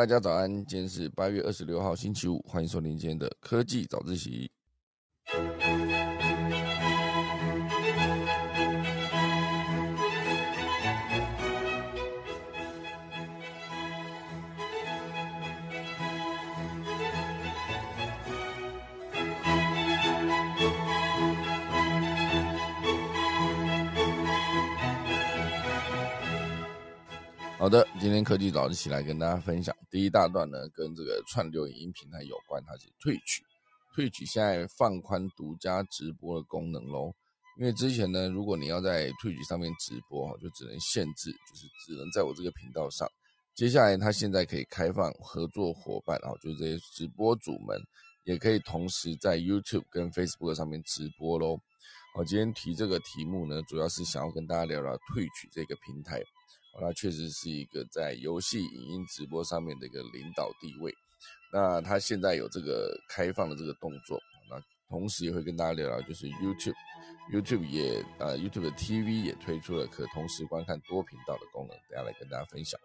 大家早安，今天是八月二十六号星期五，欢迎收听今天的科技早自习。好的，今天科技早一起来跟大家分享第一大段呢，跟这个串流影音平台有关，它是退取。退取现在放宽独家直播的功能喽。因为之前呢，如果你要在退取上面直播，就只能限制，就是只能在我这个频道上。接下来，它现在可以开放合作伙伴，然后就是这些直播主们也可以同时在 YouTube 跟 Facebook 上面直播喽。我今天提这个题目呢，主要是想要跟大家聊聊退取这个平台。那确实是一个在游戏影音直播上面的一个领导地位。那他现在有这个开放的这个动作，那同时也会跟大家聊聊，就是 YouTube，YouTube 也呃 YouTube 的 TV 也推出了可同时观看多频道的功能，等下来跟大家分享。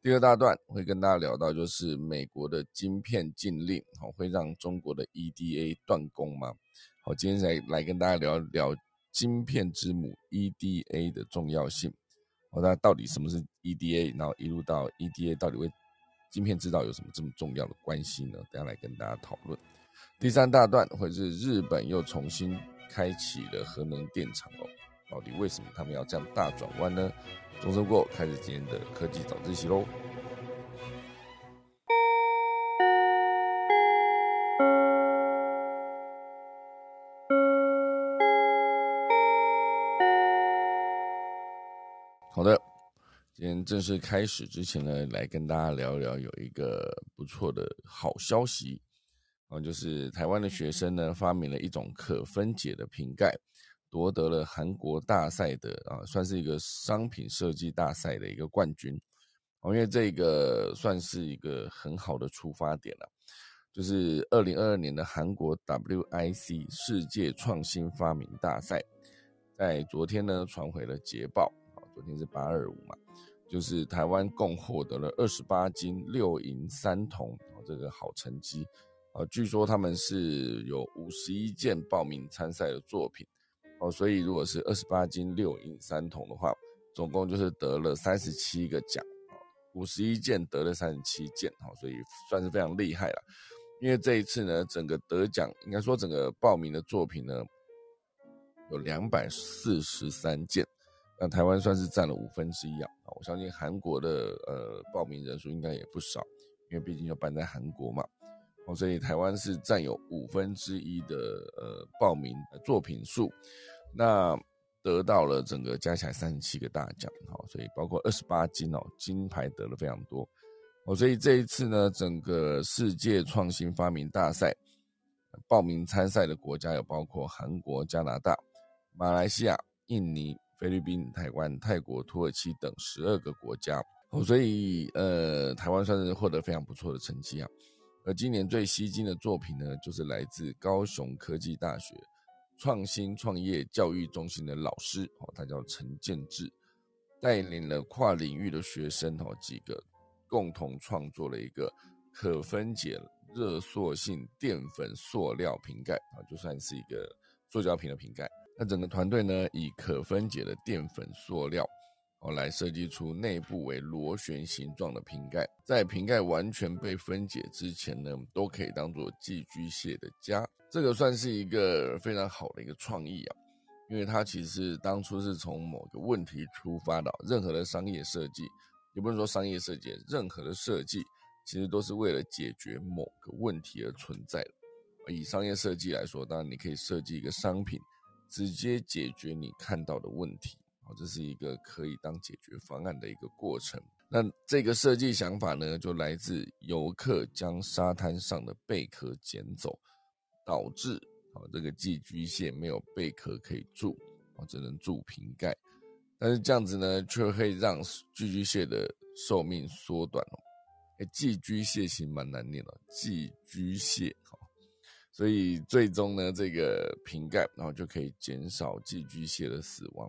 第二大段会跟大家聊到，就是美国的晶片禁令，好会让中国的 EDA 断供吗？好，今天来来跟大家聊聊晶片之母 EDA 的重要性。哦，那到底什么是 EDA？然后一路到 EDA 到底为晶片制造有什么这么重要的关系呢？等下来跟大家讨论。第三大段会是日本又重新开启了核能电厂哦，到底为什么他们要这样大转弯呢？钟声过，开始今天的科技早自习喽。正式开始之前呢，来跟大家聊一聊有一个不错的好消息。啊，就是台湾的学生呢发明了一种可分解的瓶盖，夺得了韩国大赛的啊，算是一个商品设计大赛的一个冠军。啊，因为这个算是一个很好的出发点了，就是二零二二年的韩国 WIC 世界创新发明大赛，在昨天呢传回了捷报。昨天是八二五嘛，就是台湾共获得了二十八金六银三铜，这个好成绩啊。据说他们是有五十一件报名参赛的作品哦，所以如果是二十八金六银三铜的话，总共就是得了三十七个奖啊，五十一件得了三十七件哈，所以算是非常厉害了。因为这一次呢，整个得奖应该说整个报名的作品呢，有两百四十三件。那台湾算是占了五分之一啊，我相信韩国的呃报名人数应该也不少，因为毕竟要办在韩国嘛，哦，所以台湾是占有五分之一的呃报名作品数，那得到了整个加起来三十七个大奖，好，所以包括二十八金哦，金牌得了非常多，哦，所以这一次呢，整个世界创新发明大赛报名参赛的国家有包括韩国、加拿大、马来西亚、印尼。菲律宾、台湾、泰国、土耳其等十二个国家哦，所以呃，台湾算是获得非常不错的成绩啊。而今年最吸睛的作品呢，就是来自高雄科技大学创新创业教育中心的老师哦，他叫陈建志，带领了跨领域的学生哦几个，共同创作了一个可分解热塑性淀粉塑料瓶盖啊，就算是一个塑胶瓶的瓶盖。那整个团队呢，以可分解的淀粉塑料哦来设计出内部为螺旋形状的瓶盖，在瓶盖完全被分解之前呢，都可以当做寄居蟹的家。这个算是一个非常好的一个创意啊，因为它其实当初是从某个问题出发的。任何的商业设计，也不能说商业设计，任何的设计其实都是为了解决某个问题而存在的。以商业设计来说，当然你可以设计一个商品。直接解决你看到的问题，好，这是一个可以当解决方案的一个过程。那这个设计想法呢，就来自游客将沙滩上的贝壳捡走，导致啊这个寄居蟹没有贝壳可以住，啊只能住瓶盖。但是这样子呢，却会让寄居蟹的寿命缩短哦。哎，寄居蟹其实蛮难念的，寄居蟹，好。所以最终呢，这个瓶盖然后就可以减少寄居蟹的死亡，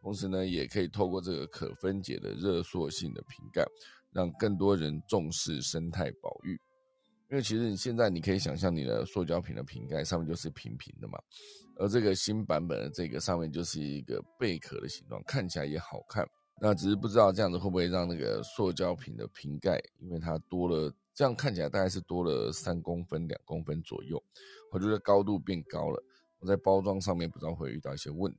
同时呢，也可以透过这个可分解的热塑性的瓶盖，让更多人重视生态保育。因为其实你现在你可以想象，你的塑胶瓶的瓶盖上面就是平平的嘛，而这个新版本的这个上面就是一个贝壳的形状，看起来也好看。那只是不知道这样子会不会让那个塑胶瓶的瓶盖，因为它多了，这样看起来大概是多了三公分、两公分左右，我觉得高度变高了。我在包装上面不知道会遇到一些问题，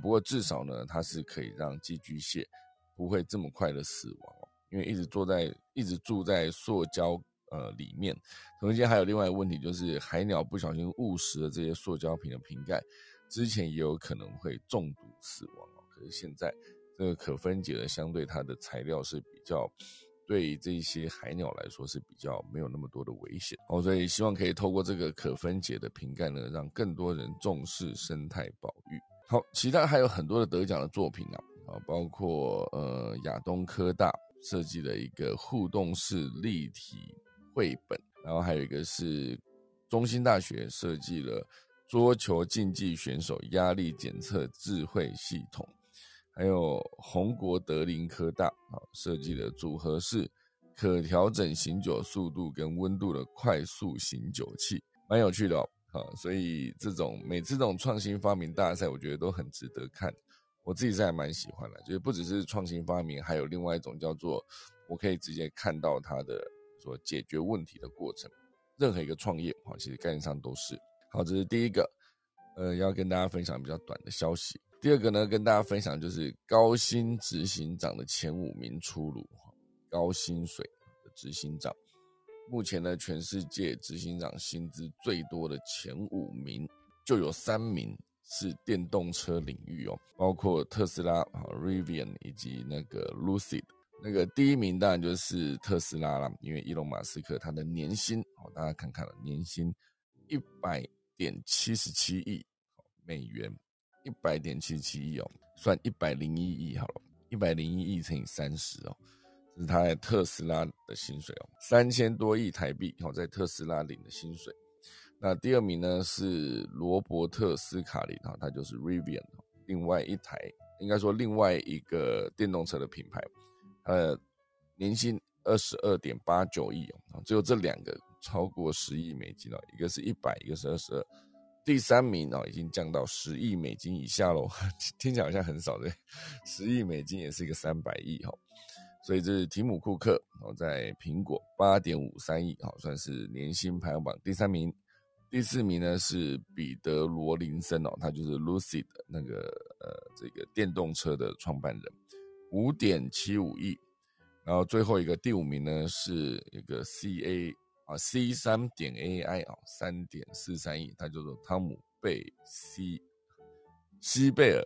不过至少呢，它是可以让寄居蟹不会这么快的死亡哦，因为一直坐在、一直住在塑胶。呃，里面同时间还有另外一个问题，就是海鸟不小心误食了这些塑胶瓶的瓶盖，之前也有可能会中毒死亡哦。可是现在这个可分解的，相对它的材料是比较对这些海鸟来说是比较没有那么多的危险哦。所以希望可以透过这个可分解的瓶盖呢，让更多人重视生态保育。好，其他还有很多的得奖的作品啊，啊，包括呃亚东科大设计的一个互动式立体。绘本，然后还有一个是中兴大学设计了桌球竞技选手压力检测智慧系统，还有红国德林科大啊设计的组合式可调整醒酒速度跟温度的快速醒酒器，蛮有趣的哦。啊，所以这种每次这种创新发明大赛，我觉得都很值得看。我自己是还蛮喜欢的，就是不只是创新发明，还有另外一种叫做我可以直接看到它的。说解决问题的过程，任何一个创业啊，其实概念上都是好。这是第一个，呃，要跟大家分享比较短的消息。第二个呢，跟大家分享就是高薪执行长的前五名出炉。高薪水的执行长，目前呢，全世界执行长薪资最多的前五名，就有三名是电动车领域哦，包括特斯拉啊、Rivian 以及那个 Lucid。那个第一名当然就是特斯拉了，因为伊隆马斯克他的年薪哦，大家看看了，年薪一百点七十七亿美元，一百点七七亿哦，算一百零一亿好了，一百零一亿乘以三十哦，这是他在特斯拉的薪水哦，三千多亿台币哦，在特斯拉领的薪水。那第二名呢是罗伯特斯卡林哈，他就是 Rivian，另外一台应该说另外一个电动车的品牌。呃，年薪二十二点八九亿哦，只有这两个超过十亿美金哦，一个是一百，一个是二十二。第三名哦，已经降到十亿美金以下喽，听起来好像很少对，十亿美金也是一个三百亿哈，所以这是提姆库克哦，在苹果八点五三亿，好算是年薪排行榜第三名。第四名呢是彼得罗林森哦，他就是 Lucid 那个呃这个电动车的创办人。五点七五亿，然后最后一个第五名呢是一个 C A 啊 C 三点 A I 啊三点四三亿，他叫做汤姆贝西西贝尔，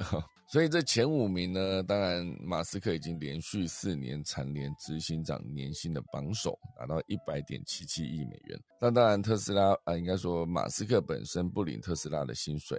所以这前五名呢，当然马斯克已经连续四年蝉联执行长年薪的榜首，达到一百点七七亿美元。那当然特斯拉啊，应该说马斯克本身不领特斯拉的薪水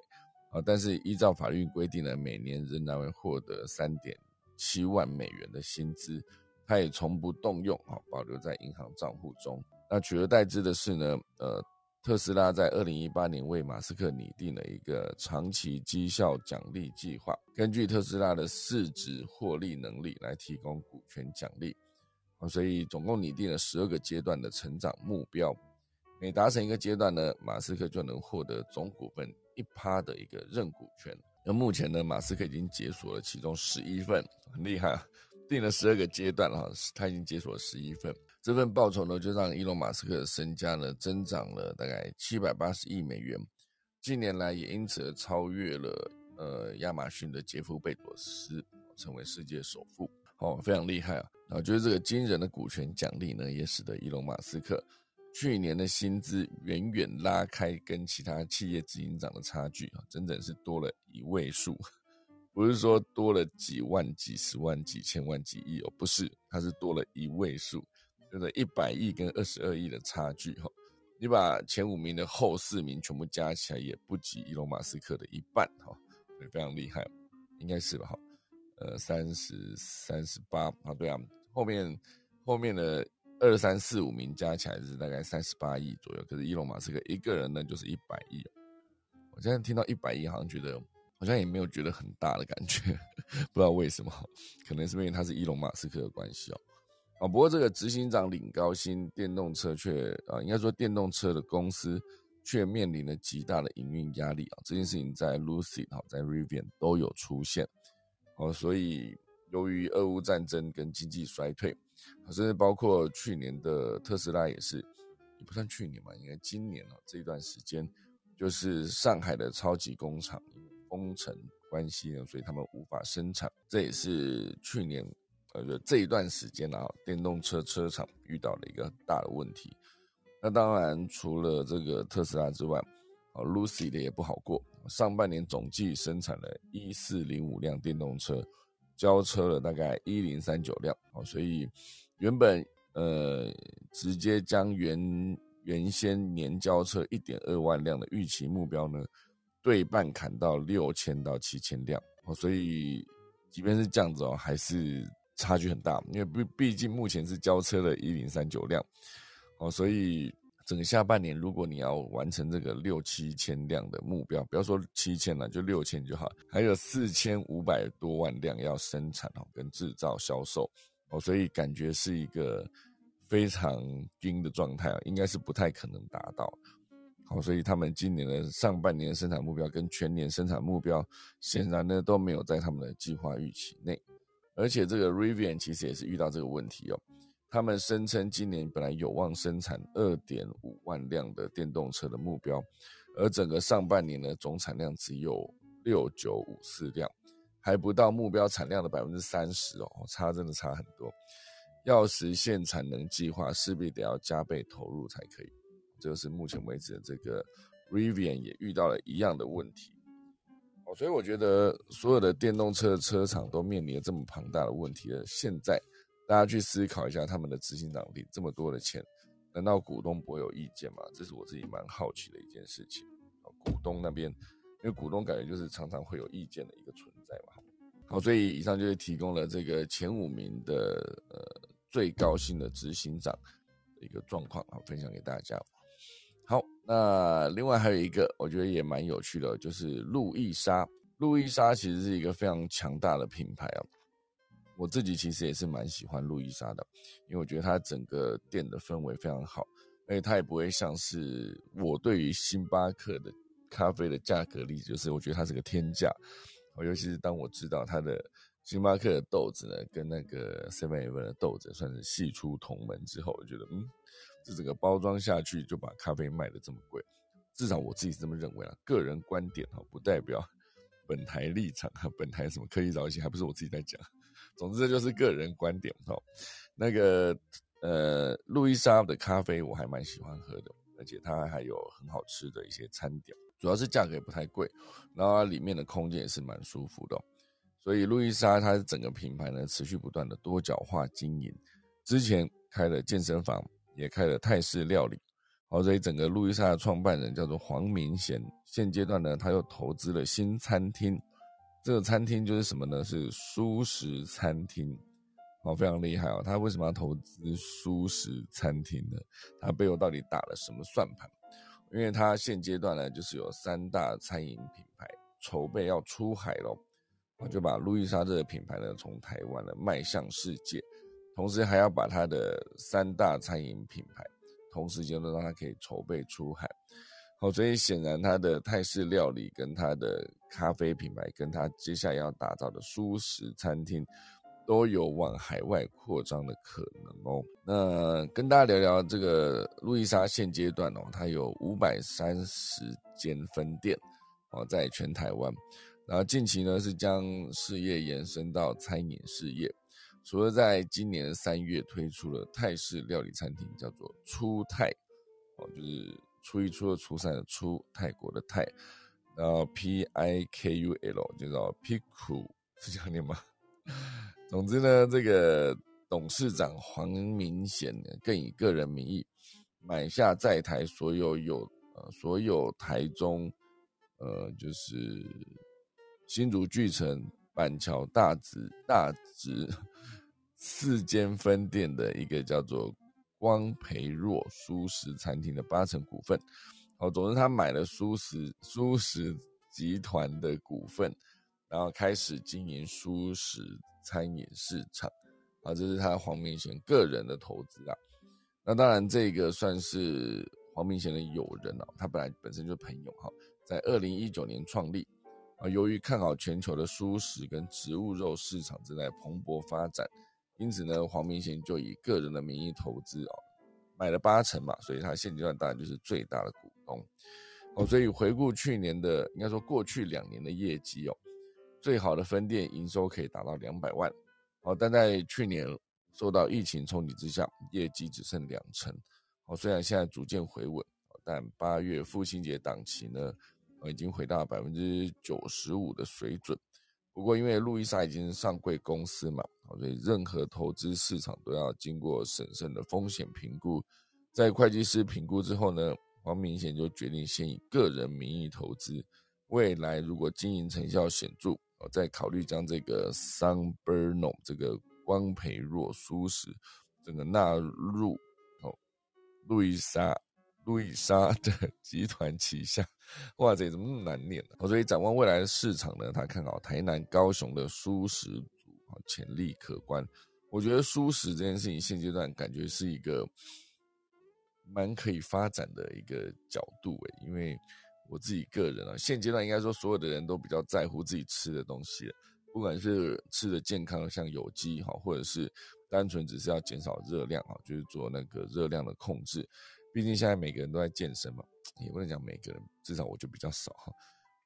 啊，但是依照法律规定呢，每年仍然会获得三点。七万美元的薪资，他也从不动用啊，保留在银行账户中。那取而代之的是呢，呃，特斯拉在二零一八年为马斯克拟定了一个长期绩效奖励计划，根据特斯拉的市值、获利能力来提供股权奖励啊，所以总共拟定了十二个阶段的成长目标，每达成一个阶段呢，马斯克就能获得总股份一趴的一个认股权。那目前呢，马斯克已经解锁了其中十一份，很厉害啊！定了十二个阶段哈，他已经解锁了十一份。这份报酬呢，就让伊隆马斯克的身家呢增长了大概七百八十亿美元。近年来也因此超越了呃亚马逊的杰夫贝佐斯，成为世界首富。哦，非常厉害啊！然后就是这个惊人的股权奖励呢，也使得伊隆马斯克。去年的薪资远远拉开跟其他企业执行长的差距啊，整整是多了一位数，不是说多了几万、几十万、几千万、几亿哦，不是，它是多了一位数，就是一百亿跟二十二亿的差距哈。你把前五名的后四名全部加起来，也不及伊隆马斯克的一半哈，所以非常厉害，应该是吧哈？呃，三十三十八啊，对啊，后面后面的。二三四五名加起来是大概三十八亿左右，可是伊隆马斯克一个人呢就是一百亿。我现在听到一百亿，好像觉得好像也没有觉得很大的感觉，不知道为什么，可能是因为他是伊隆马斯克的关系哦。啊。不过这个执行长领高薪，电动车却啊，应该说电动车的公司却面临了极大的营运压力啊。这件事情在 Lucy 哈，在 Rivian 都有出现哦。所以由于俄乌战争跟经济衰退，甚至包括去年的特斯拉也是，也不算去年嘛，应该今年哦这一段时间，就是上海的超级工厂封城。关系呢，所以他们无法生产，这也是去年呃这一段时间啊，电动车车厂遇到了一个大的问题。那当然，除了这个特斯拉之外，啊，Lucy 的也不好过。上半年总计生产了一四零五辆电动车，交车了大概一零三九辆哦，所以原本呃直接将原原先年交车一点二万辆的预期目标呢。对半砍到六千到七千辆哦，所以即便是这样子哦，还是差距很大。因为毕毕竟目前是交车的一零三九辆哦，所以整个下半年如果你要完成这个六七千辆的目标，不要说七千了，就六千就好，还有四千五百多万辆要生产哦，跟制造销售哦，所以感觉是一个非常惊的状态啊，应该是不太可能达到。好，所以他们今年的上半年生产目标跟全年生产目标，显然呢都没有在他们的计划预期内。而且这个 Rivian 其实也是遇到这个问题哦。他们声称今年本来有望生产二点五万辆的电动车的目标，而整个上半年的总产量只有六九五四辆，还不到目标产量的百分之三十哦，差真的差很多。要实现产能计划，势必得要加倍投入才可以。这个是目前为止的这个 Rivian 也遇到了一样的问题，所以我觉得所有的电动车车厂都面临了这么庞大的问题了。现在大家去思考一下，他们的执行长领这么多的钱，难道股东不会有意见吗？这是我自己蛮好奇的一件事情。股东那边，因为股东感觉就是常常会有意见的一个存在嘛。好，所以以上就是提供了这个前五名的呃最高薪的执行长的一个状况啊，分享给大家。那另外还有一个，我觉得也蛮有趣的，就是路易莎。路易莎其实是一个非常强大的品牌啊，我自己其实也是蛮喜欢路易莎的，因为我觉得它整个店的氛围非常好，而且它也不会像是我对于星巴克的咖啡的价格力，就是我觉得它是个天价。尤其是当我知道它的星巴克的豆子呢，跟那个 Seven Eleven 的豆子算是系出同门之后，我觉得嗯。这整个包装下去就把咖啡卖的这么贵，至少我自己是这么认为啊，个人观点哈，不代表 本台立场哈，本台什么科技早起还不是我自己在讲，总之这就是个人观点哈。那个呃，路易莎的咖啡我还蛮喜欢喝的，而且它还有很好吃的一些餐点，主要是价格也不太贵，然后里面的空间也是蛮舒服的，所以路易莎它整个品牌呢持续不断的多角化经营，之前开了健身房。也开了泰式料理，好，所以整个路易莎的创办人叫做黄明贤。现阶段呢，他又投资了新餐厅，这个餐厅就是什么呢？是舒食餐厅，好，非常厉害哦。他为什么要投资舒食餐厅呢？他背后到底打了什么算盘？因为他现阶段呢，就是有三大餐饮品牌筹备要出海喽，啊就把路易莎这个品牌呢，从台湾呢迈向世界。同时还要把它的三大餐饮品牌同时间都让它可以筹备出海，好，所以显然它的泰式料理跟它的咖啡品牌，跟它接下来要打造的舒适餐厅，都有往海外扩张的可能哦。那跟大家聊聊这个路易莎现阶段哦，它有五百三十间分店哦，在全台湾，然后近期呢是将事业延伸到餐饮事业。除了在今年三月推出了泰式料理餐厅，叫做初泰，哦，就是初一、初二、初三的初，泰国的泰，然后 P I K U L 就叫 Piku，是这样念吗？总之呢，这个董事长黄明贤呢，更以个人名义买下在台所有有呃所有台中，呃，就是新竹巨城、板桥大直大直。四间分店的一个叫做光培若舒食餐厅的八成股份，好，总之他买了舒食舒食集团的股份，然后开始经营舒食餐饮市场。啊，这是他黄明贤个人的投资啊。那当然，这个算是黄明贤的友人哦，他本来本身就是朋友哈，在二零一九年创立啊，由于看好全球的蔬食跟植物肉市场正在蓬勃发展，因此呢，黄明贤就以个人的名义投资哦，买了八成嘛，所以他现阶段当然就是最大的股东哦。所以回顾去年的，应该说过去两年的业绩哦，最好的分店营收可以达到两百万哦，但在去年。受到疫情冲击之下，业绩只剩两成。哦，虽然现在逐渐回稳，但八月父亲节档期呢，已经回到百分之九十五的水准。不过，因为路易莎已经上柜公司嘛，所以任何投资市场都要经过审慎的风险评估。在会计师评估之后呢，黄明贤就决定先以个人名义投资。未来如果经营成效显著，再考虑将这个 Sunburno 这个。光培若舒适，整个纳入哦，路易莎路易莎的 集团旗下，哇塞，怎么那么难念呢？所以展望未来的市场呢，他看好台南、高雄的舒适组啊，潜力可观。我觉得舒适这件事情现阶段感觉是一个蛮可以发展的一个角度诶，因为我自己个人啊，现阶段应该说所有的人都比较在乎自己吃的东西。不管是吃的健康，像有机哈，或者是单纯只是要减少热量哈，就是做那个热量的控制。毕竟现在每个人都在健身嘛，也不能讲每个人，至少我就比较少哈。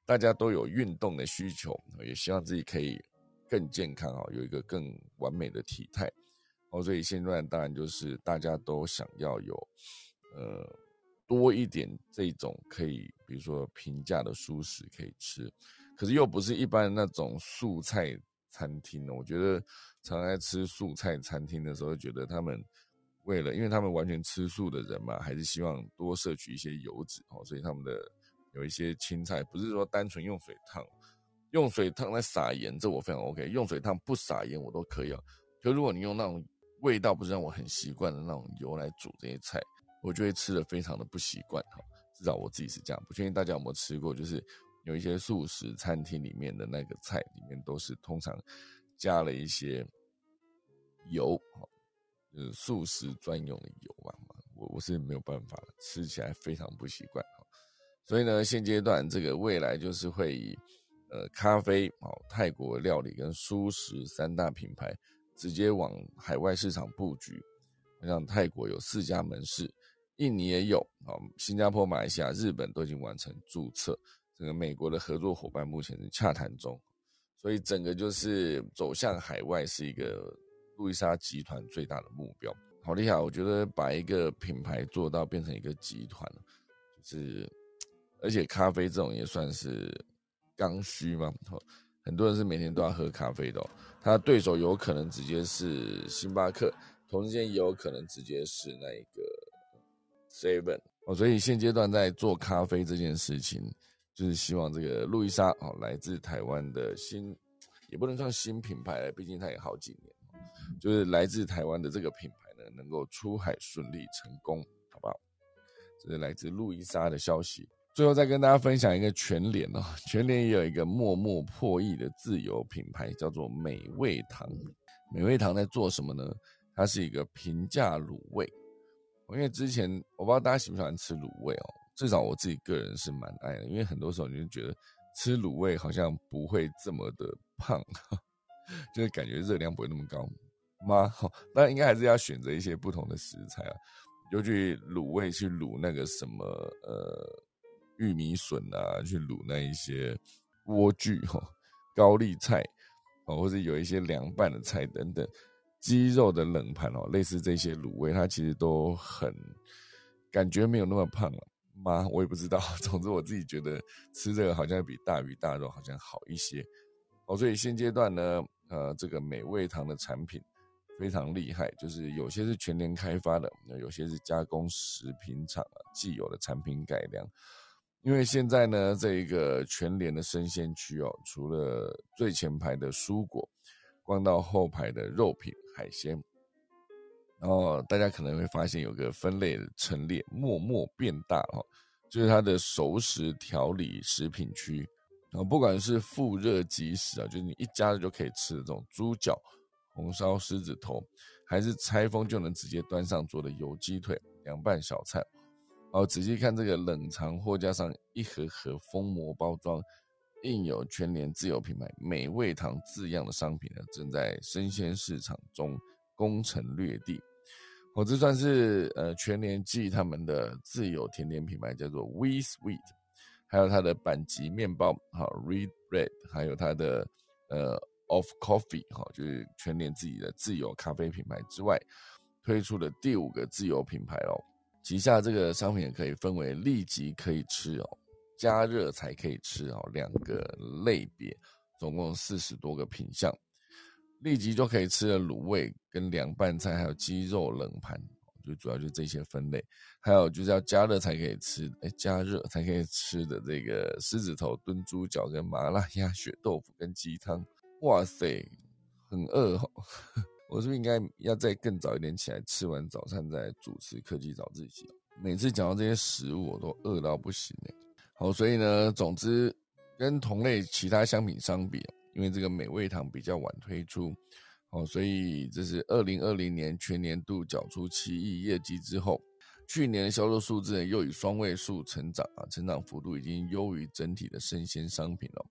大家都有运动的需求，也希望自己可以更健康啊，有一个更完美的体态。哦，所以现在当然就是大家都想要有呃多一点这种可以，比如说平价的舒食可以吃。可是又不是一般那种素菜餐厅呢。我觉得常在吃素菜餐厅的时候，觉得他们为了，因为他们完全吃素的人嘛，还是希望多摄取一些油脂哦，所以他们的有一些青菜，不是说单纯用水烫，用水烫来撒盐，这我非常 OK。用水烫不撒盐我都可以啊。就如果你用那种味道不是让我很习惯的那种油来煮这些菜，我就会吃的非常的不习惯哈。至少我自己是这样，不确定大家有没有吃过，就是。有一些素食餐厅里面的那个菜里面都是通常加了一些油，就是素食专用的油嘛，我我是没有办法吃起来非常不习惯所以呢，现阶段这个未来就是会以呃咖啡、哦泰国料理跟素食三大品牌直接往海外市场布局，像泰国有四家门市，印尼也有，啊新加坡、马来西亚、日本都已经完成注册。这个美国的合作伙伴目前是洽谈中，所以整个就是走向海外是一个路易莎集团最大的目标。好厉害！我觉得把一个品牌做到变成一个集团，就是而且咖啡这种也算是刚需嘛。很多人是每天都要喝咖啡的，他的对手有可能直接是星巴克，同时间也有可能直接是那一个 Seven 哦。所以现阶段在做咖啡这件事情。就是希望这个路易莎哦，来自台湾的新，也不能算新品牌毕竟它也好几年。就是来自台湾的这个品牌呢，能够出海顺利成功，好不好？这是来自路易莎的消息。最后再跟大家分享一个全联哦，全联也有一个默默破亿的自有品牌，叫做美味堂。美味堂在做什么呢？它是一个平价卤味。因为之前我不知道大家喜不喜欢吃卤味哦。至少我自己个人是蛮爱的，因为很多时候你就觉得吃卤味好像不会这么的胖，就是感觉热量不会那么高吗？当然应该还是要选择一些不同的食材啊，就去卤味去卤那个什么呃玉米笋啊，去卤那一些莴苣哈、高丽菜哦，或者有一些凉拌的菜等等，鸡肉的冷盘哦，类似这些卤味，它其实都很感觉没有那么胖了。吗？我也不知道。总之，我自己觉得吃这个好像比大鱼大肉好像好一些哦。所以现阶段呢，呃，这个美味堂的产品非常厉害，就是有些是全年开发的，有些是加工食品厂既有的产品改良。因为现在呢，这一个全联的生鲜区哦，除了最前排的蔬果，逛到后排的肉品海鲜。然后大家可能会发现有个分类陈列，默默变大哈，就是它的熟食调理食品区，然后不管是复热即食啊，就是你一加热就可以吃的这种猪脚，红烧狮子头，还是拆封就能直接端上桌的油鸡腿、凉拌小菜。哦，仔细看这个冷藏货架上一盒盒封膜包装，印有全联自有品牌美味堂字样的商品呢，正在生鲜市场中攻城略地。哦，这算是呃全联记他们的自有甜点品牌，叫做 We Sweet，还有它的板吉面包，好 Red Bread，还有它的呃 Of Coffee，哈，就是全联自己的自有咖啡品牌之外，推出的第五个自有品牌哦。旗下这个商品可以分为立即可以吃哦，加热才可以吃哦两个类别，总共四十多个品相。立即就可以吃的卤味跟凉拌菜，还有鸡肉冷盘，就主要就这些分类。还有就是要加热才可以吃，哎，加热才可以吃的这个狮子头炖猪脚跟麻辣鸭血豆腐跟鸡汤。哇塞，很饿哦。我是不是应该要再更早一点起来，吃完早餐再主持科技早自习？每次讲到这些食物，我都饿到不行哎。好，所以呢，总之跟同类其他商品相比，因为这个美味堂比较晚推出，哦，所以这是二零二零年全年度缴出七亿业绩之后，去年的销售数字又以双位数成长啊，成长幅度已经优于整体的生鲜商品了。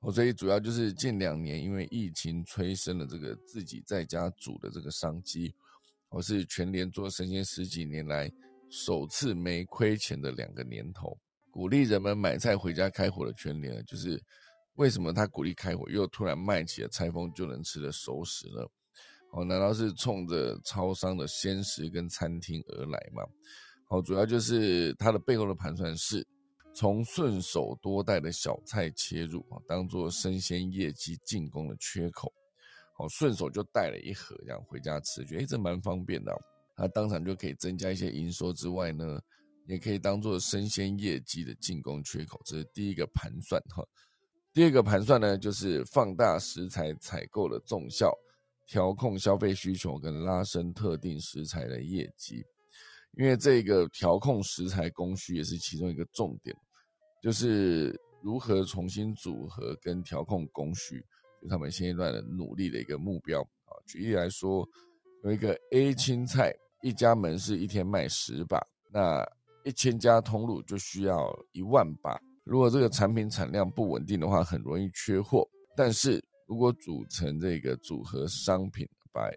哦所以主要就是近两年因为疫情催生了这个自己在家煮的这个商机，我是全联做生鲜十几年来首次没亏钱的两个年头，鼓励人们买菜回家开火的全联，就是为什么他鼓励开火，又突然卖起了拆封就能吃的熟食呢？哦，难道是冲着超商的鲜食跟餐厅而来吗？好，主要就是它的背后的盘算是。从顺手多带的小菜切入啊，当做生鲜业绩进攻的缺口，好顺手就带了一盒这样回家吃，觉得哎这蛮方便的，它当场就可以增加一些营收之外呢，也可以当做生鲜业绩的进攻缺口，这是第一个盘算哈。第二个盘算呢，就是放大食材采购的重效，调控消费需求跟拉升特定食材的业绩，因为这个调控食材供需也是其中一个重点。就是如何重新组合跟调控供需，就他们现阶段的努力的一个目标啊。举例来说，有一个 A 青菜，一家门市一天卖十把，那一千家通路就需要一万把。如果这个产品产量不稳定的话，很容易缺货。但是如果组成这个组合商品，把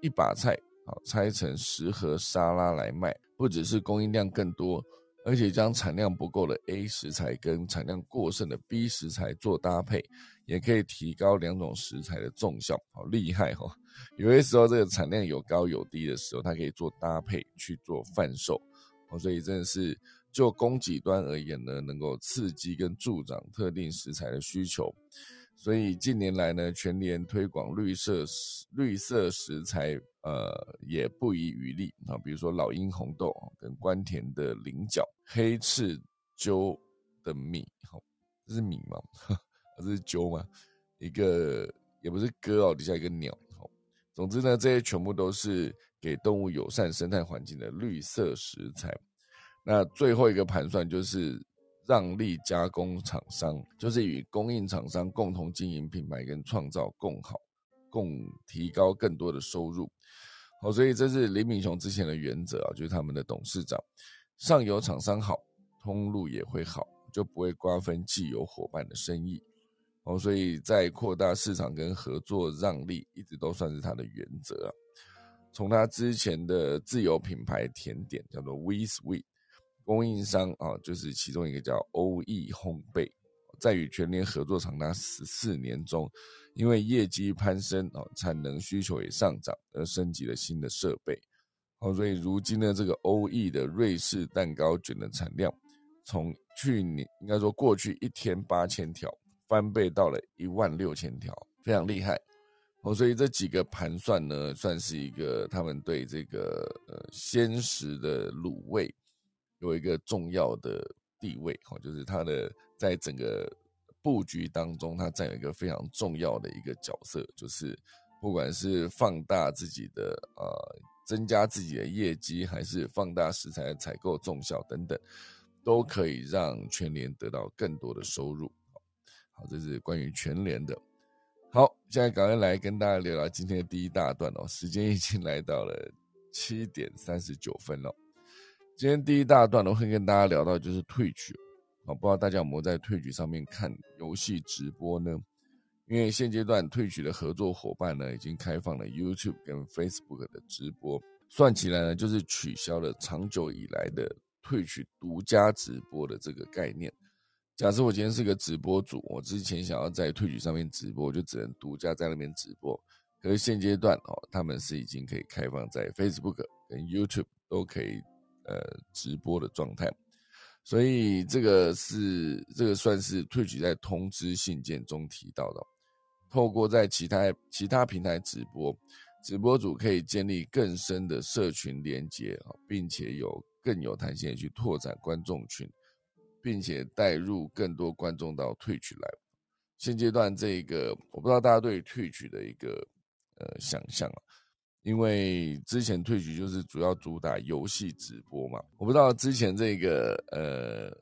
一把菜啊拆成十盒沙拉来卖，不只是供应量更多。而且将产量不够的 A 食材跟产量过剩的 B 食材做搭配，也可以提高两种食材的重效，好厉害哈！有些时候这个产量有高有低的时候，它可以做搭配去做贩售，哦，所以真的是就供给端而言呢，能够刺激跟助长特定食材的需求。所以近年来呢，全年推广绿色绿色食材。呃，也不遗余力啊，比如说老鹰红豆跟关田的菱角、黑翅鸠的米，好，这是米吗？这是鸠吗？一个也不是鸽哦，底下一个鸟，好，总之呢，这些全部都是给动物友善生态环境的绿色食材。那最后一个盘算就是让利加工厂商，就是与供应厂商共同经营品牌跟创造共好。共提高更多的收入，好，所以这是李敏雄之前的原则啊，就是他们的董事长，上游厂商好，通路也会好，就不会瓜分既有伙伴的生意，哦，所以在扩大市场跟合作让利，一直都算是他的原则啊。从他之前的自有品牌甜点叫做 We Sweet，供应商啊，就是其中一个叫欧意烘焙，在与全联合作长达十四年中。因为业绩攀升啊，产能需求也上涨，而升级了新的设备，好，所以如今呢，这个欧意的瑞士蛋糕卷的产量，从去年应该说过去一天八千条，翻倍到了一万六千条，非常厉害。哦，所以这几个盘算呢，算是一个他们对这个呃鲜食的卤味有一个重要的地位，哦，就是它的在整个。布局当中，它占有一个非常重要的一个角色，就是不管是放大自己的呃，增加自己的业绩，还是放大食材采购重效等等，都可以让全联得到更多的收入。好，这是关于全联的。好，现在赶快来跟大家聊聊今天的第一大段哦。时间已经来到了七点三十九分了。今天第一大段呢，会跟大家聊到就是退曲啊，不知道大家有没有在退曲上面看游戏直播呢？因为现阶段退曲的合作伙伴呢，已经开放了 YouTube 跟 Facebook 的直播，算起来呢，就是取消了长久以来的退曲独家直播的这个概念。假设我今天是个直播主，我之前想要在退曲上面直播，就只能独家在那边直播。可是现阶段哦，他们是已经可以开放在 Facebook 跟 YouTube 都可以呃直播的状态，所以这个是这个算是退取在通知信件中提到的，透过在其他其他平台直播，直播主可以建立更深的社群连接啊，并且有更有弹性的去拓展观众群。并且带入更多观众到退曲来。现阶段这个，我不知道大家对退曲的一个呃想象啊，因为之前退局就是主要主打游戏直播嘛。我不知道之前这个呃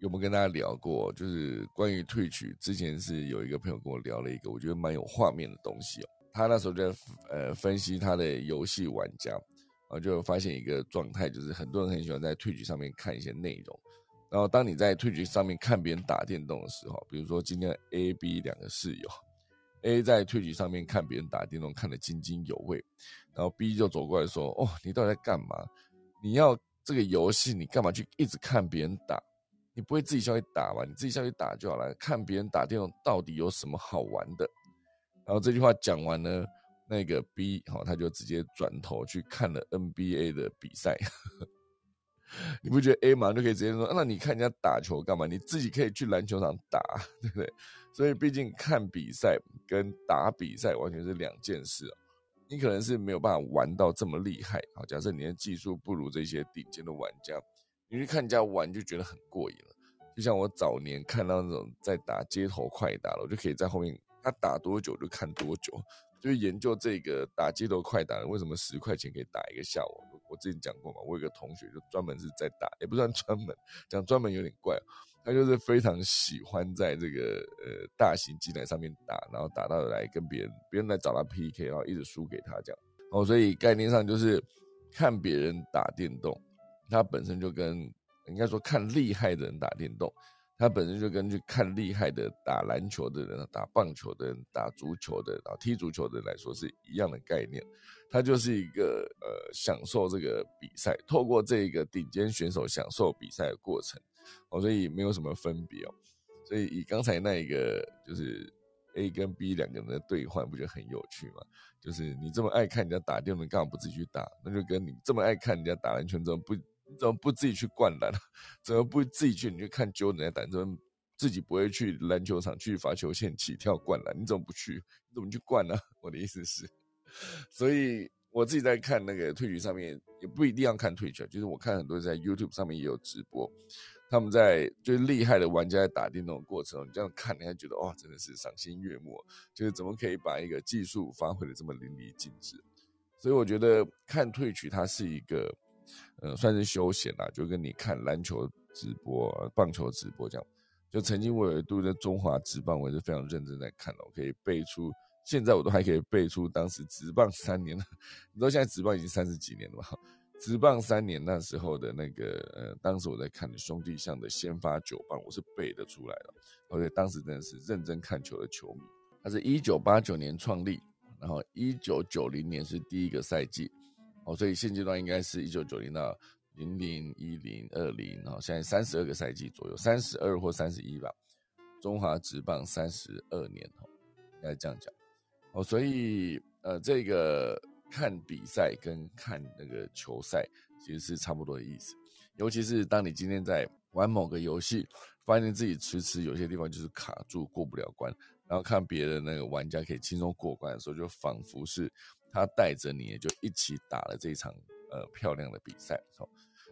有没有跟大家聊过，就是关于退局，之前是有一个朋友跟我聊了一个我觉得蛮有画面的东西哦。他那时候在呃分析他的游戏玩家，然后就发现一个状态，就是很多人很喜欢在退局上面看一些内容。然后，当你在退局上面看别人打电动的时候，比如说今天 A、B 两个室友，A 在退局上面看别人打电动，看得津津有味，然后 B 就走过来说：“哦，你到底在干嘛？你要这个游戏，你干嘛去一直看别人打？你不会自己下去打吗？你自己下去打就好了。看别人打电动到底有什么好玩的？”然后这句话讲完呢，那个 B 好，他就直接转头去看了 NBA 的比赛。你不觉得 A 马上就可以直接说，那你看人家打球干嘛？你自己可以去篮球场打，对不对？所以毕竟看比赛跟打比赛完全是两件事。你可能是没有办法玩到这么厉害啊。假设你的技术不如这些顶尖的玩家，你去看人家玩就觉得很过瘾了。就像我早年看到那种在打街头快打了，我就可以在后面他打多久就看多久，就研究这个打街头快打的为什么十块钱可以打一个下午。我之前讲过嘛，我有个同学就专门是在打，也不算专门讲专门有点怪，他就是非常喜欢在这个呃大型机台上面打，然后打到来跟别人，别人来找他 PK，然后一直输给他这样。哦，所以概念上就是看别人打电动，他本身就跟应该说看厉害的人打电动。他本身就跟去看厉害的打篮球的人、打棒球的人、打足球的、然后踢足球的人来说是一样的概念，他就是一个呃享受这个比赛，透过这个顶尖选手享受比赛的过程，哦，所以没有什么分别哦。所以以刚才那一个就是 A 跟 B 两个人的对换，不觉得很有趣吗？就是你这么爱看人家打电动，干嘛不自己去打？那就跟你这么爱看人家打篮球，怎么不？怎么不自己去灌篮？怎么不自己去？你去看 Jordan 在打，怎么自己不会去篮球场去罚球线起跳灌篮？你怎么不去？你怎么去灌呢？我的意思是，所以我自己在看那个退局上面，也不一定要看退局，就是我看很多在 YouTube 上面也有直播，他们在最厉害的玩家在打电动的过程，你这样看，你还觉得哇，真的是赏心悦目，就是怎么可以把一个技术发挥的这么淋漓尽致？所以我觉得看退曲它是一个。呃，算是休闲啦，就跟你看篮球直播、棒球直播这样。就曾经我有一度在中华职棒，我也是非常认真在看的，我可以背出，现在我都还可以背出当时职棒三年了。你知道现在职棒已经三十几年了吧？职棒三年那时候的那个，呃，当时我在看的兄弟象的先发九棒，我是背得出来的。而且当时真的是认真看球的球迷。他是一九八九年创立，然后一九九零年是第一个赛季。哦，所以现阶段应该是一九九零到零零一零二零，然后现在三十二个赛季左右，三十二或三十一吧。中华职棒三十二年，哦，应该这样讲。哦，所以呃，这个看比赛跟看那个球赛其实是差不多的意思。尤其是当你今天在玩某个游戏，发现自己迟迟有些地方就是卡住过不了关，然后看别的那个玩家可以轻松过关的时候，就仿佛是。他带着你就一起打了这场呃漂亮的比赛，哦，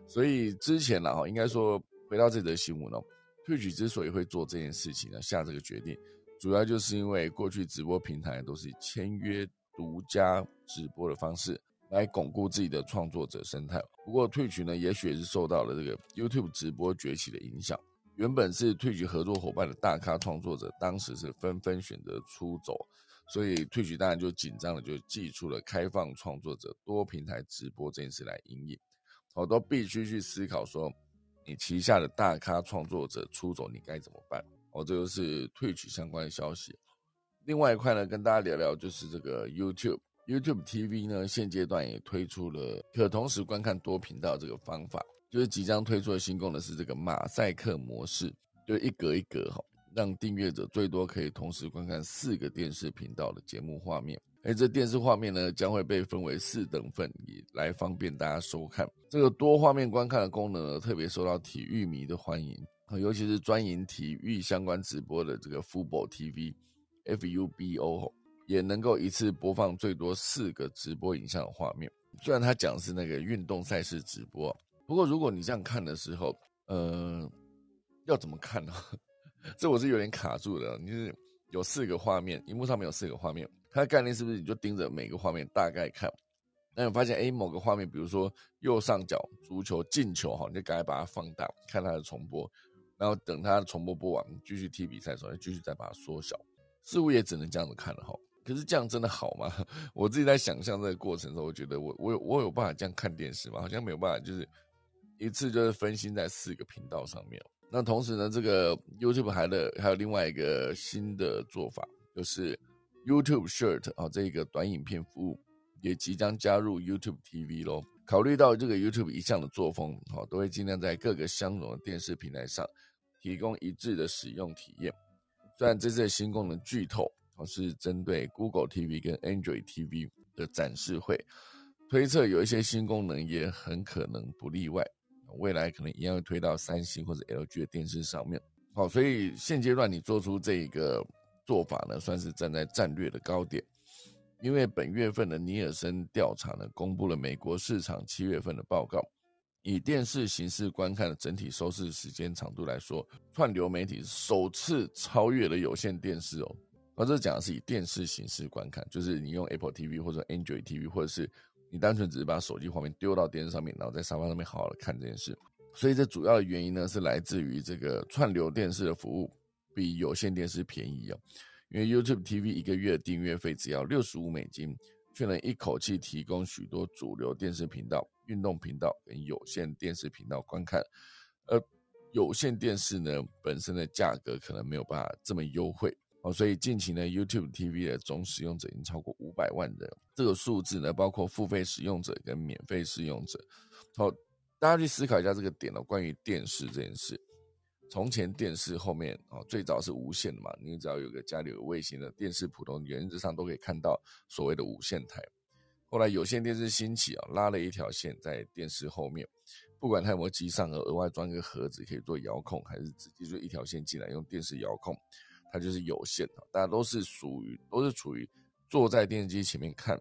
所以之前呢哈，应该说回到这则新闻呢，退曲之所以会做这件事情呢，下这个决定，主要就是因为过去直播平台都是签约独家直播的方式来巩固自己的创作者生态。不过退曲呢，也许也是受到了这个 YouTube 直播崛起的影响，原本是 Twitch 合作伙伴的大咖创作者，当时是纷纷选择出走，所以 Twitch 当然就紧张了，就寄出了开放创作者多平台直播这件事来应应。我都必须去思考说，你旗下的大咖创作者出走，你该怎么办？哦，这就是 Twitch 相关的消息。另外一块呢，跟大家聊聊就是这个 YouTube。YouTube TV 呢，现阶段也推出了可同时观看多频道这个方法，就是即将推出的新功能是这个马赛克模式，就一格一格哈，让订阅者最多可以同时观看四个电视频道的节目画面。而这电视画面呢，将会被分为四等份，以来方便大家收看。这个多画面观看的功能呢，特别受到体育迷的欢迎，尤其是专营体育相关直播的这个 Football FUBO。也能够一次播放最多四个直播影像的画面。虽然他讲是那个运动赛事直播，不过如果你这样看的时候，呃，要怎么看呢？这我是有点卡住的。你是有四个画面，荧幕上面有四个画面，它的概念是不是你就盯着每个画面大概看？那你发现哎，某个画面，比如说右上角足球进球哈，你就赶快把它放大，看它的重播，然后等它重播播完，继续踢比赛的时候，继续再把它缩小。似乎也只能这样子看了哈。可是这样真的好吗？我自己在想象这个过程中，我觉得我我有我有办法这样看电视吗？好像没有办法，就是一次就是分心在四个频道上面。那同时呢，这个 YouTube 还的还有另外一个新的做法，就是 YouTube Short 啊，这个短影片服务也即将加入 YouTube TV 咯。考虑到这个 YouTube 一向的作风，好，都会尽量在各个相容的电视平台上提供一致的使用体验。虽然这次的新功能剧透。是针对 Google TV 跟 Android TV 的展示会，推测有一些新功能也很可能不例外，未来可能一样会推到三星或者 LG 的电视上面。好，所以现阶段你做出这个做法呢，算是站在战略的高点。因为本月份的尼尔森调查呢，公布了美国市场七月份的报告，以电视形式观看的整体收视时间长度来说，串流媒体首次超越了有线电视哦。我这讲的是以电视形式观看，就是你用 Apple TV 或者 Android TV，或者是你单纯只是把手机画面丢到电视上面，然后在沙发上面好好的看这件事。所以这主要的原因呢，是来自于这个串流电视的服务比有线电视便宜哦。因为 YouTube TV 一个月订阅费只要六十五美金，却能一口气提供许多主流电视频道、运动频道跟有线电视频道观看。而有线电视呢，本身的价格可能没有办法这么优惠。哦，所以近期呢，YouTube TV 的总使用者已经超过五百万人。这个数字呢，包括付费使用者跟免费使用者。好，大家去思考一下这个点哦，关于电视这件事。从前电视后面哦，最早是无线的嘛，你只要有个家里有卫星的电视，普通原则上都可以看到所谓的无线台。后来有线电视兴起啊，拉了一条线在电视后面，不管它有没有机上额额外装一个盒子可以做遥控，还是直接就一条线进来用电视遥控。它就是有线的，大家都是属于都是处于坐在电视机前面看，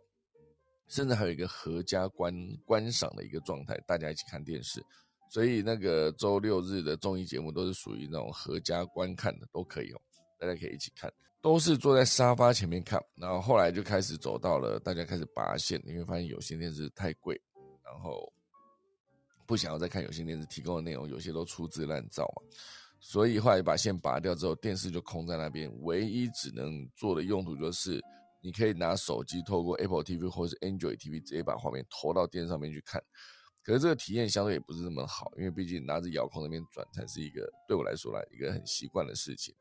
甚至还有一个合家观观赏的一个状态，大家一起看电视。所以那个周六日的综艺节目都是属于那种合家观看的，都可以哦，大家可以一起看，都是坐在沙发前面看。然后后来就开始走到了大家开始拔线，因为发现有线电视太贵，然后不想要再看有线电视提供的内容，有些都粗制滥造嘛。所以后来把线拔掉之后，电视就空在那边，唯一只能做的用途就是，你可以拿手机透过 Apple TV 或者是 Android TV 直接把画面投到电视上面去看。可是这个体验相对也不是那么好，因为毕竟拿着遥控那边转才是一个对我来说来一个很习惯的事情。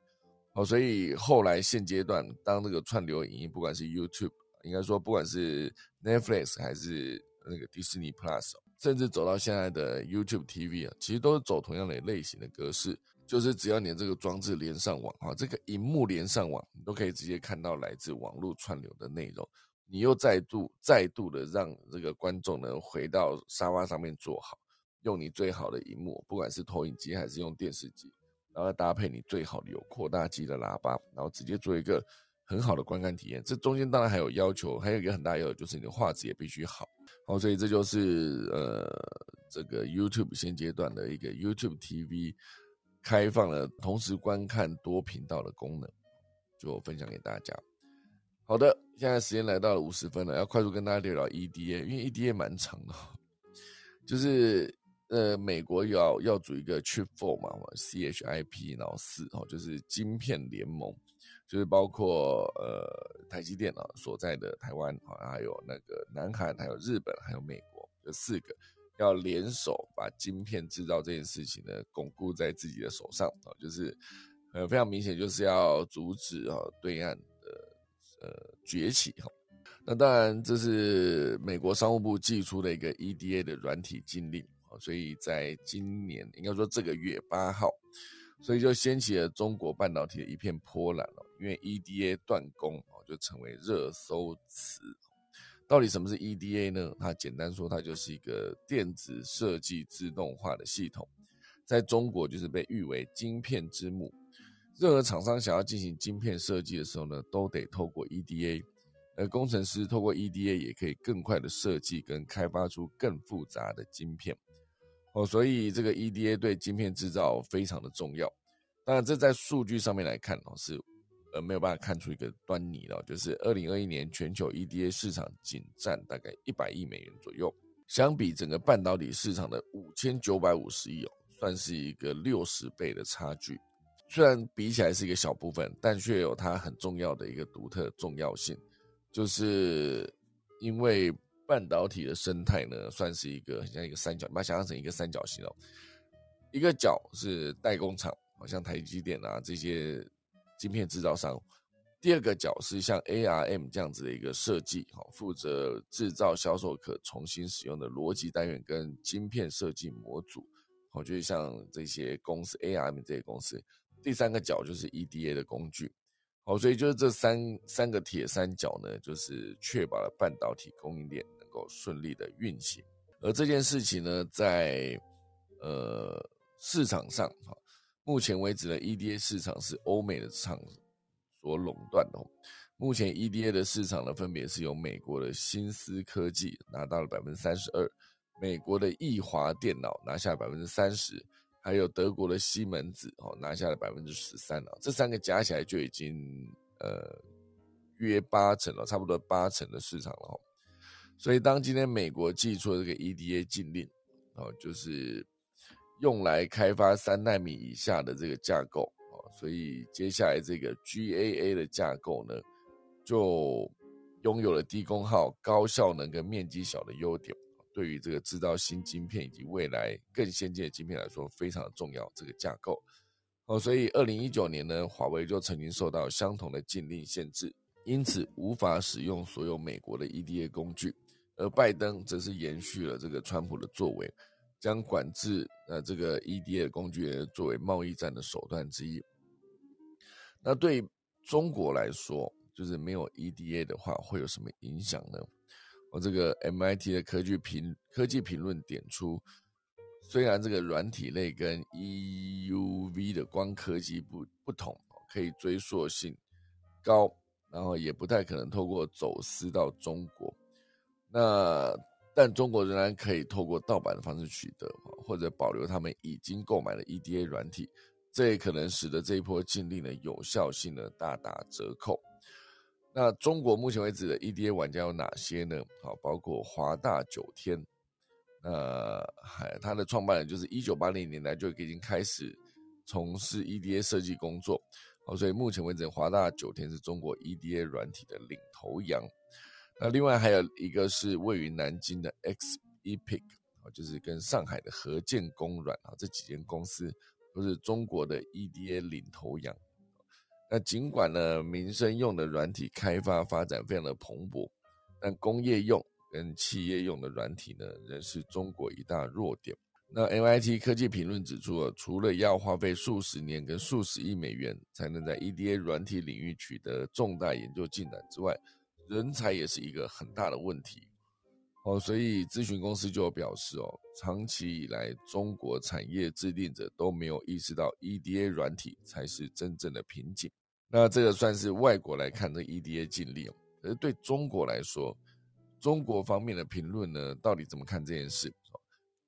好，所以后来现阶段当那个串流影音，不管是 YouTube，应该说不管是 Netflix 还是那个迪士尼 Plus，甚至走到现在的 YouTube TV 啊，其实都是走同样的类型的格式。就是只要你的这个装置连上网啊，这个荧幕连上网，你都可以直接看到来自网络串流的内容。你又再度再度的让这个观众呢回到沙发上面坐好，用你最好的荧幕，不管是投影机还是用电视机，然后搭配你最好的有扩大机的喇叭，然后直接做一个很好的观看体验。这中间当然还有要求，还有一个很大要求就是你的画质也必须好。好，所以这就是呃这个 YouTube 现阶段的一个 YouTube TV。开放了同时观看多频道的功能，就分享给大家。好的，现在时间来到了五十分了，要快速跟大家聊聊 EDA，因为 EDA 蛮长的，就是呃，美国要要组一个 Chip Four 嘛，C H I P，然后四哦，就是晶片联盟，就是包括呃台积电啊所在的台湾啊，还有那个南韩，还有日本，还有美国这四个要联手把晶片制造这件事情呢巩固在自己的手上啊，就是呃非常明显就是要阻止啊对岸呃崛起哈。那当然这是美国商务部寄出的一个 E D A 的软体禁令。所以在今年，应该说这个月八号，所以就掀起了中国半导体的一片波澜了。因为 EDA 断供哦，就成为热搜词。到底什么是 EDA 呢？它简单说，它就是一个电子设计自动化的系统，在中国就是被誉为晶片之母。任何厂商想要进行晶片设计的时候呢，都得透过 EDA。而工程师透过 EDA 也可以更快的设计跟开发出更复杂的晶片。哦，所以这个 EDA 对晶片制造非常的重要。当然，这在数据上面来看哦，是呃没有办法看出一个端倪了。就是二零二一年全球 EDA 市场仅占大概一百亿美元左右，相比整个半导体市场的五千九百五十亿哦，算是一个六十倍的差距。虽然比起来是一个小部分，但却有它很重要的一个独特重要性，就是因为。半导体的生态呢，算是一个很像一个三角，你把它想象成一个三角形哦。一个角是代工厂，好像台积电啊这些晶片制造商；第二个角是像 ARM 这样子的一个设计，哈，负责制造、销售可重新使用的逻辑单元跟晶片设计模组，哦，就是像这些公司 ARM 这些公司。第三个角就是 EDA 的工具。好，所以就是这三三个铁三角呢，就是确保了半导体供应链能够顺利的运行。而这件事情呢，在呃市场上，哈，目前为止的 EDA 市场是欧美的厂所垄断的。目前 EDA 的市场呢，分别是由美国的新思科技拿到了百分之三十二，美国的易华电脑拿下百分之三十。还有德国的西门子哦，拿下了百分之十三了，这三个加起来就已经呃约八成了，差不多八成的市场了哦。所以当今天美国寄出这个 EDA 禁令哦，就是用来开发三纳米以下的这个架构哦，所以接下来这个 GAA 的架构呢，就拥有了低功耗、高效能跟面积小的优点。对于这个制造新晶片以及未来更先进的晶片来说，非常的重要。这个架构哦，所以二零一九年呢，华为就曾经受到相同的禁令限制，因此无法使用所有美国的 EDA 工具。而拜登则是延续了这个川普的作为，将管制呃这个 EDA 工具作为贸易战的手段之一。那对中国来说，就是没有 EDA 的话，会有什么影响呢？我这个 MIT 的科技评科技评论点出，虽然这个软体类跟 EUV 的光科技不不同，可以追溯性高，然后也不太可能透过走私到中国。那但中国仍然可以透过盗版的方式取得，或者保留他们已经购买的 EDA 软体，这也可能使得这一波禁令的有效性呢大打折扣。那中国目前为止的 EDA 玩家有哪些呢？好，包括华大九天，呃，还他的创办人就是一九八零年代就已经开始从事 EDA 设计工作，好，所以目前为止华大九天是中国 EDA 软体的领头羊。那另外还有一个是位于南京的 X Epic，啊，就是跟上海的合建工软啊这几间公司都是中国的 EDA 领头羊。那尽管呢，民生用的软体开发发展非常的蓬勃，但工业用跟企业用的软体呢，仍是中国一大弱点。那 MIT 科技评论指出，除了要花费数十年跟数十亿美元才能在 EDA 软体领域取得重大研究进展之外，人才也是一个很大的问题。哦，所以咨询公司就表示哦，长期以来，中国产业制定者都没有意识到 EDA 软体才是真正的瓶颈。那这个算是外国来看的 EDA 禁令，可是对中国来说，中国方面的评论呢，到底怎么看这件事？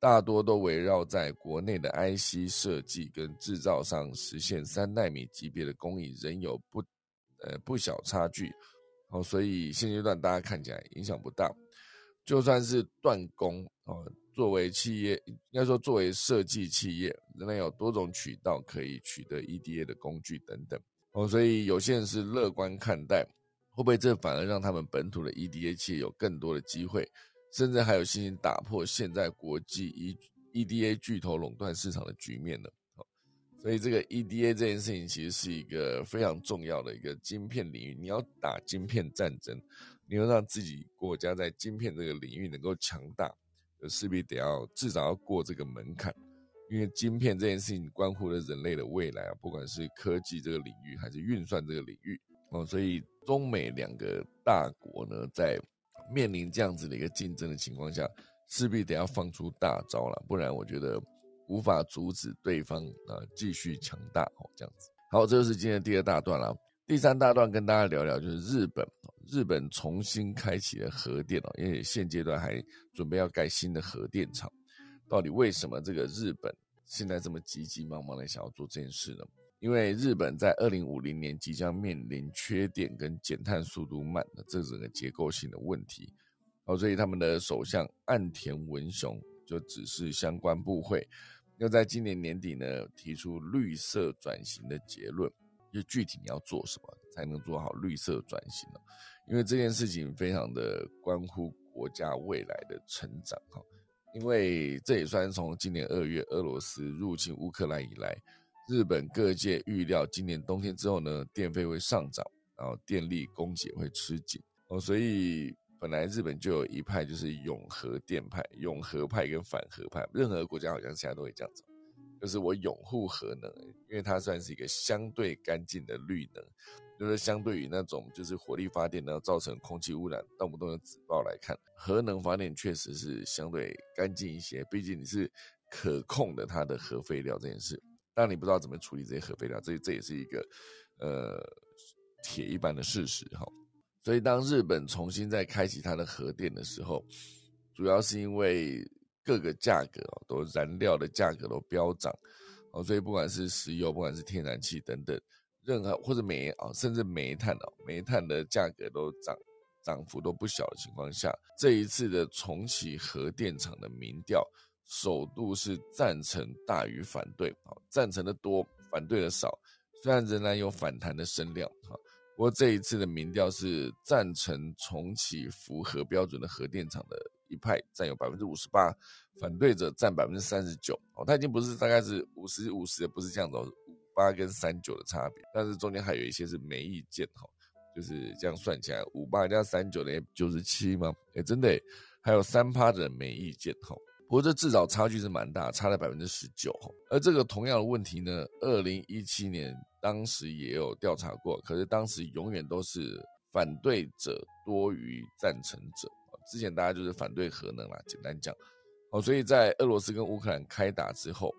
大多都围绕在国内的 IC 设计跟制造上实现三纳米级别的工艺仍有不呃不小差距。哦，所以现阶段大家看起来影响不大。就算是断供哦，作为企业，应该说作为设计企业，仍然有多种渠道可以取得 EDA 的工具等等。哦，所以有些人是乐观看待，会不会这反而让他们本土的 EDA 企业有更多的机会，甚至还有信心打破现在国际 E EDA 巨头垄断市场的局面呢？所以这个 EDA 这件事情其实是一个非常重要的一个晶片领域。你要打晶片战争，你要让自己国家在晶片这个领域能够强大，就势必得要至少要过这个门槛。因为晶片这件事情关乎了人类的未来啊，不管是科技这个领域还是运算这个领域哦。所以中美两个大国呢，在面临这样子的一个竞争的情况下，势必得要放出大招了，不然我觉得。无法阻止对方啊继续强大哦，这样子。好，这就是今天第二大段了。第三大段跟大家聊聊，就是日本，日本重新开启了核电哦，因为现阶段还准备要盖新的核电厂。到底为什么这个日本现在这么急急忙忙的想要做这件事呢？因为日本在二零五零年即将面临缺电跟减碳速度慢的这整个结构性的问题。哦，所以他们的首相岸田文雄就指示相关部会。要在今年年底呢提出绿色转型的结论，就具体你要做什么才能做好绿色转型呢？因为这件事情非常的关乎国家未来的成长哈。因为这也算是从今年二月俄罗斯入侵乌克兰以来，日本各界预料今年冬天之后呢电费会上涨，然后电力供给会吃紧哦，所以。本来日本就有一派就是永和电派、永和派跟反核派，任何国家好像现在都会这样子，就是我拥护核能，因为它算是一个相对干净的绿能，就是相对于那种就是火力发电呢造成空气污染，动不动的紫爆来看，核能发电确实是相对干净一些，毕竟你是可控的它的核废料这件事，但你不知道怎么处理这些核废料，这这也是一个呃铁一般的事实哈。所以，当日本重新再开启它的核电的时候，主要是因为各个价格哦，都燃料的价格都飙涨哦，所以不管是石油，不管是天然气等等，任何或者煤啊，甚至煤炭哦，煤炭的价格都涨，涨幅都不小的情况下，这一次的重启核电厂的民调，首度是赞成大于反对啊，赞成的多，反对的少，虽然仍然有反弹的声量哈。不过这一次的民调是赞成重启符合标准的核电厂的一派占有百分之五十八，反对者占百分之三十九。哦，它已经不是大概是五十五十，不是这样子，五八跟三九的差别。但是中间还有一些是没意见哈，就是这样算起来，五八加三九等于九十七吗？哎，真的，还有三趴的人没意见哈。不过这至少差距是蛮大，差了百分之十九。而这个同样的问题呢，二零一七年当时也有调查过，可是当时永远都是反对者多于赞成者。之前大家就是反对核能啦，简单讲。哦，所以在俄罗斯跟乌克兰开打之后，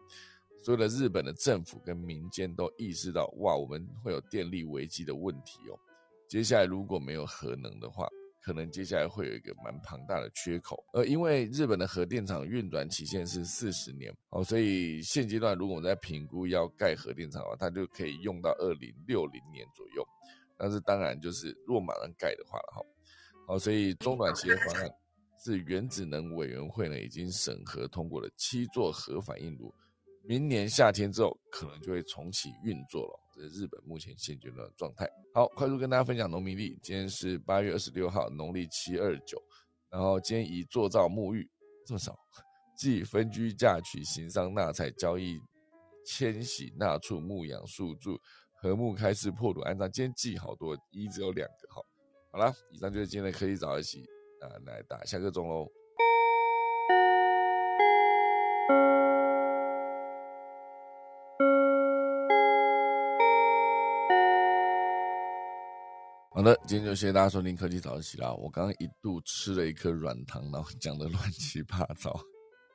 所有的日本的政府跟民间都意识到，哇，我们会有电力危机的问题哦。接下来如果没有核能的话，可能接下来会有一个蛮庞大的缺口，呃，因为日本的核电厂运转期限是四十年哦，所以现阶段如果我们在评估要盖核电厂的话，它就可以用到二零六零年左右。但是当然就是如果马上盖的话了哈，好，所以中短期的方案是原子能委员会呢已经审核通过了七座核反应炉，明年夏天之后可能就会重启运作了。这是日本目前现阶段的状态。好，快速跟大家分享农民历。今天是八月二十六号，农历七二九。然后今天以做造沐浴这么少，即分居嫁娶、行商纳财、交易、迁徙纳畜、牧养宿住、和睦开市、破土安葬。今天忌好多，一只有两个。好，好了，以上就是今天的科技早一起啊，来打下个钟喽。好的，今天就谢谢大家收听科技早起啦。我刚刚一度吃了一颗软糖，然后讲的乱七八糟，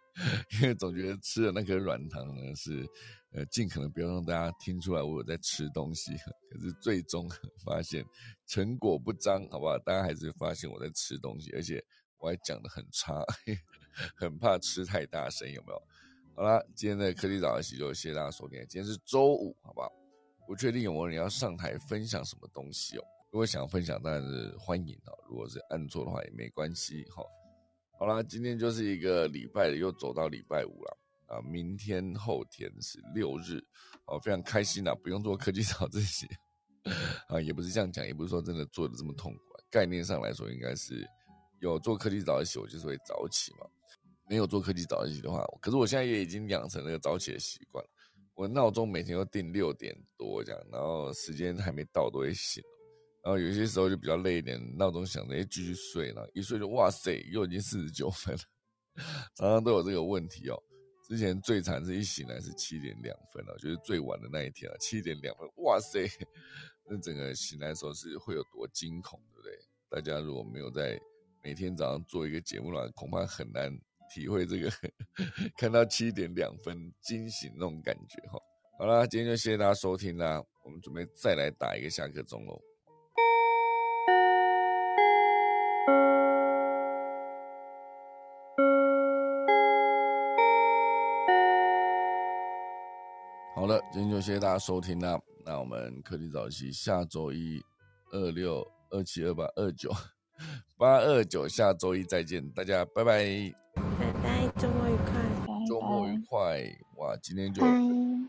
因为总觉得吃的那颗软糖呢是，呃，尽可能不要让大家听出来我有在吃东西。可是最终发现成果不彰，好不好？大家还是发现我在吃东西，而且我还讲的很差，很怕吃太大声，有没有？好啦，今天的科技早起就谢谢大家收听。今天是周五，好不好？不确定有没有人要上台分享什么东西哦。如果想分享，当然是欢迎啊。如果是按错的话，也没关系哈。好啦，今天就是一个礼拜又走到礼拜五了啊！明天后天是六日，哦，非常开心啊！不用做科技早自习 啊，也不是这样讲，也不是说真的做的这么痛苦。啊概念上来说，应该是有做科技早自习，我就是会早起嘛。没有做科技早自习的话，可是我现在也已经养成那个早起的习惯。我闹钟每天都定六点多这样，然后时间还没到都会醒。然后有些时候就比较累一点，闹钟响着，哎，继续睡了，一睡就哇塞，又已经四十九分了，常常都有这个问题哦。之前最惨是一醒来是七点两分了，就是最晚的那一天啊，七点两分，哇塞，那整个醒来的时候是会有多惊恐，对不对？大家如果没有在每天早上做一个节目的话，恐怕很难体会这个 看到七点两分惊醒那种感觉哈。好了，今天就谢谢大家收听啦，我们准备再来打一个下课钟喽。好了，今天就谢谢大家收听啦。那我们科技早期下周一二六二七二八二九 八二九，下周一再见，大家拜拜，拜拜，周末愉快，周末愉快。哇，今天就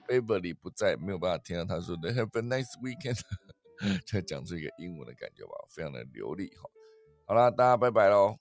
Beverly 不在，没有办法听到他说的 Have a nice weekend，再讲出一个英文的感觉吧，非常的流利哈。好啦，大家拜拜喽。